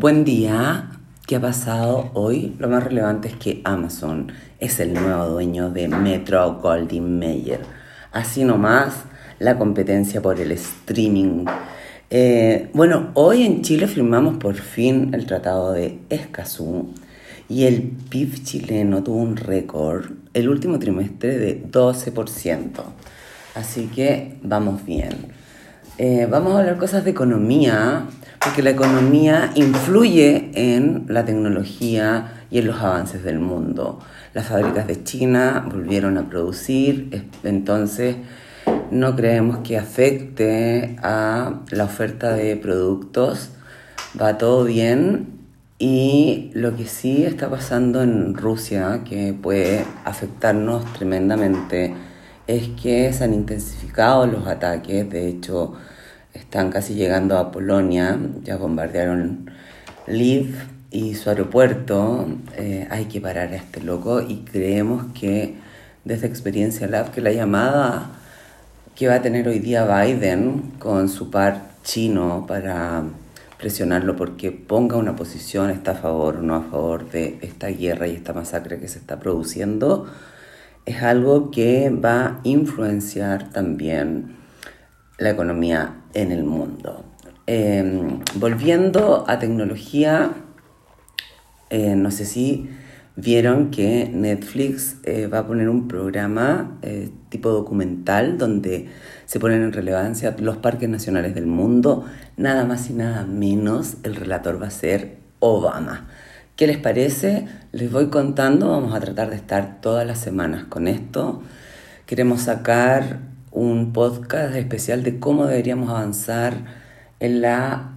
Buen día. ¿Qué ha pasado hoy? Lo más relevante es que Amazon es el nuevo dueño de Metro Goldwyn Mayer. Así nomás la competencia por el streaming. Eh, bueno, hoy en Chile firmamos por fin el tratado de Escazú y el PIB chileno tuvo un récord el último trimestre de 12%. Así que vamos bien. Eh, vamos a hablar cosas de economía porque la economía influye en la tecnología y en los avances del mundo. Las fábricas de China volvieron a producir, entonces no creemos que afecte a la oferta de productos, va todo bien y lo que sí está pasando en Rusia, que puede afectarnos tremendamente, es que se han intensificado los ataques, de hecho están casi llegando a Polonia, ya bombardearon Lviv y su aeropuerto. Eh, hay que parar a este loco y creemos que desde Experiencia Lab que la llamada que va a tener hoy día Biden con su par chino para presionarlo porque ponga una posición, está a favor o no a favor de esta guerra y esta masacre que se está produciendo, es algo que va a influenciar también la economía en el mundo. Em, volviendo a tecnología, eh, no sé si vieron que Netflix eh, va a poner un programa eh, tipo documental donde se ponen en relevancia los parques nacionales del mundo. Nada más y nada menos, el relator va a ser Obama. ¿Qué les parece? Les voy contando, vamos a tratar de estar todas las semanas con esto. Queremos sacar un podcast especial de cómo deberíamos avanzar en la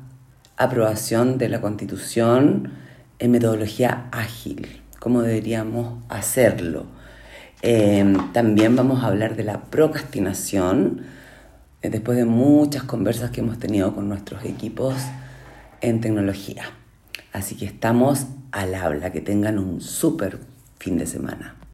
aprobación de la constitución en metodología ágil, cómo deberíamos hacerlo. Em, también vamos a hablar de la procrastinación, eh, después de muchas conversas que hemos tenido con nuestros equipos en tecnología. Así que estamos al habla, que tengan un súper fin de semana.